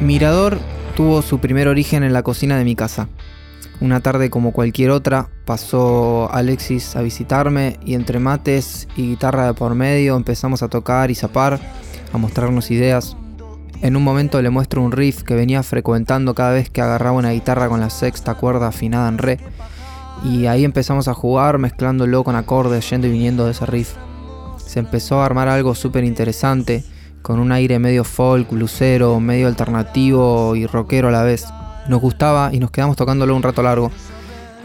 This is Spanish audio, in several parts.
Mirador tuvo su primer origen en la cocina de mi casa. Una tarde como cualquier otra, pasó Alexis a visitarme y entre mates y guitarra de por medio empezamos a tocar y zapar, a mostrarnos ideas. En un momento le muestro un riff que venía frecuentando cada vez que agarraba una guitarra con la sexta cuerda afinada en re, y ahí empezamos a jugar mezclándolo con acordes yendo y viniendo de ese riff. Se empezó a armar algo súper interesante con un aire medio folk, lucero, medio alternativo y rockero a la vez. Nos gustaba y nos quedamos tocándolo un rato largo.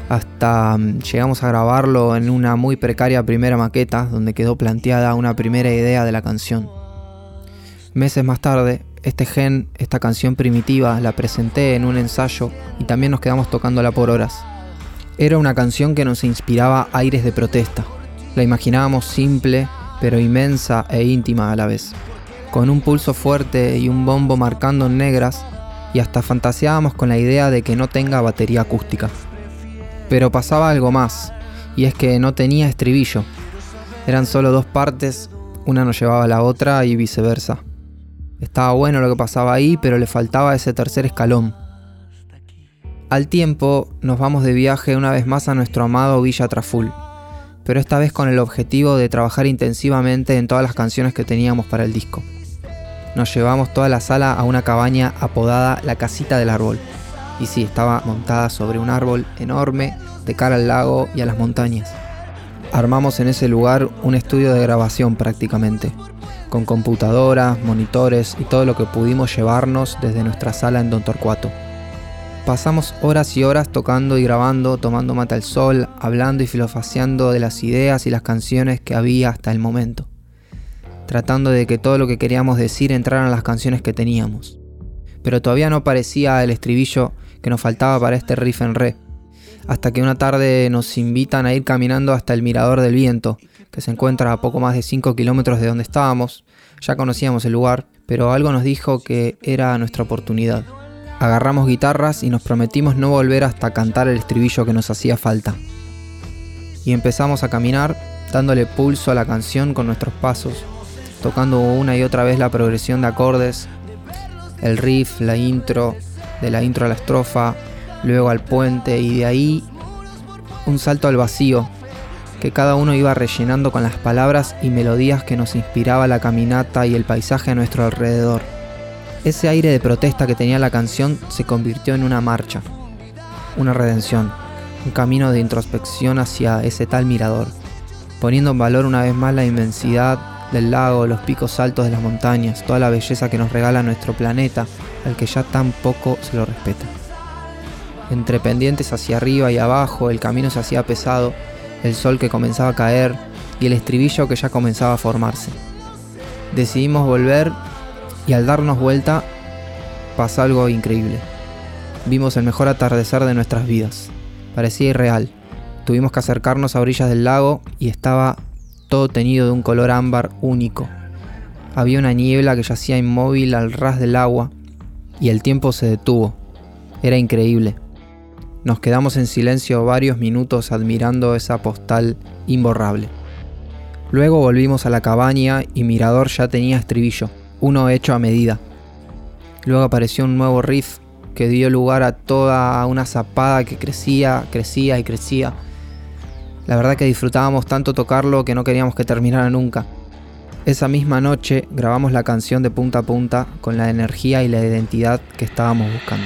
Hasta mm, llegamos a grabarlo en una muy precaria primera maqueta donde quedó planteada una primera idea de la canción. Meses más tarde, este gen, esta canción primitiva, la presenté en un ensayo y también nos quedamos tocándola por horas. Era una canción que nos inspiraba aires de protesta. La imaginábamos simple, pero inmensa e íntima a la vez con un pulso fuerte y un bombo marcando en negras, y hasta fantaseábamos con la idea de que no tenga batería acústica. Pero pasaba algo más, y es que no tenía estribillo. Eran solo dos partes, una nos llevaba a la otra y viceversa. Estaba bueno lo que pasaba ahí, pero le faltaba ese tercer escalón. Al tiempo, nos vamos de viaje una vez más a nuestro amado Villa Traful, pero esta vez con el objetivo de trabajar intensivamente en todas las canciones que teníamos para el disco nos llevamos toda la sala a una cabaña apodada la Casita del Árbol. Y sí, estaba montada sobre un árbol enorme de cara al lago y a las montañas. Armamos en ese lugar un estudio de grabación prácticamente, con computadoras, monitores y todo lo que pudimos llevarnos desde nuestra sala en Don Torcuato. Pasamos horas y horas tocando y grabando, tomando mata al sol, hablando y filofaseando de las ideas y las canciones que había hasta el momento tratando de que todo lo que queríamos decir entrara en las canciones que teníamos. Pero todavía no parecía el estribillo que nos faltaba para este riff en re, hasta que una tarde nos invitan a ir caminando hasta el Mirador del Viento, que se encuentra a poco más de 5 kilómetros de donde estábamos. Ya conocíamos el lugar, pero algo nos dijo que era nuestra oportunidad. Agarramos guitarras y nos prometimos no volver hasta cantar el estribillo que nos hacía falta. Y empezamos a caminar, dándole pulso a la canción con nuestros pasos, tocando una y otra vez la progresión de acordes, el riff, la intro, de la intro a la estrofa, luego al puente y de ahí un salto al vacío, que cada uno iba rellenando con las palabras y melodías que nos inspiraba la caminata y el paisaje a nuestro alrededor. Ese aire de protesta que tenía la canción se convirtió en una marcha, una redención, un camino de introspección hacia ese tal mirador, poniendo en valor una vez más la inmensidad del lago, los picos altos de las montañas, toda la belleza que nos regala nuestro planeta, al que ya tan poco se lo respeta. Entre pendientes hacia arriba y abajo, el camino se hacía pesado, el sol que comenzaba a caer y el estribillo que ya comenzaba a formarse. Decidimos volver y al darnos vuelta pasó algo increíble. Vimos el mejor atardecer de nuestras vidas. Parecía irreal. Tuvimos que acercarnos a orillas del lago y estaba todo teñido de un color ámbar único. Había una niebla que yacía inmóvil al ras del agua y el tiempo se detuvo. Era increíble. Nos quedamos en silencio varios minutos admirando esa postal imborrable. Luego volvimos a la cabaña y Mirador ya tenía estribillo, uno hecho a medida. Luego apareció un nuevo riff que dio lugar a toda una zapada que crecía, crecía y crecía la verdad que disfrutábamos tanto tocarlo que no queríamos que terminara nunca. Esa misma noche grabamos la canción de punta a punta con la energía y la identidad que estábamos buscando.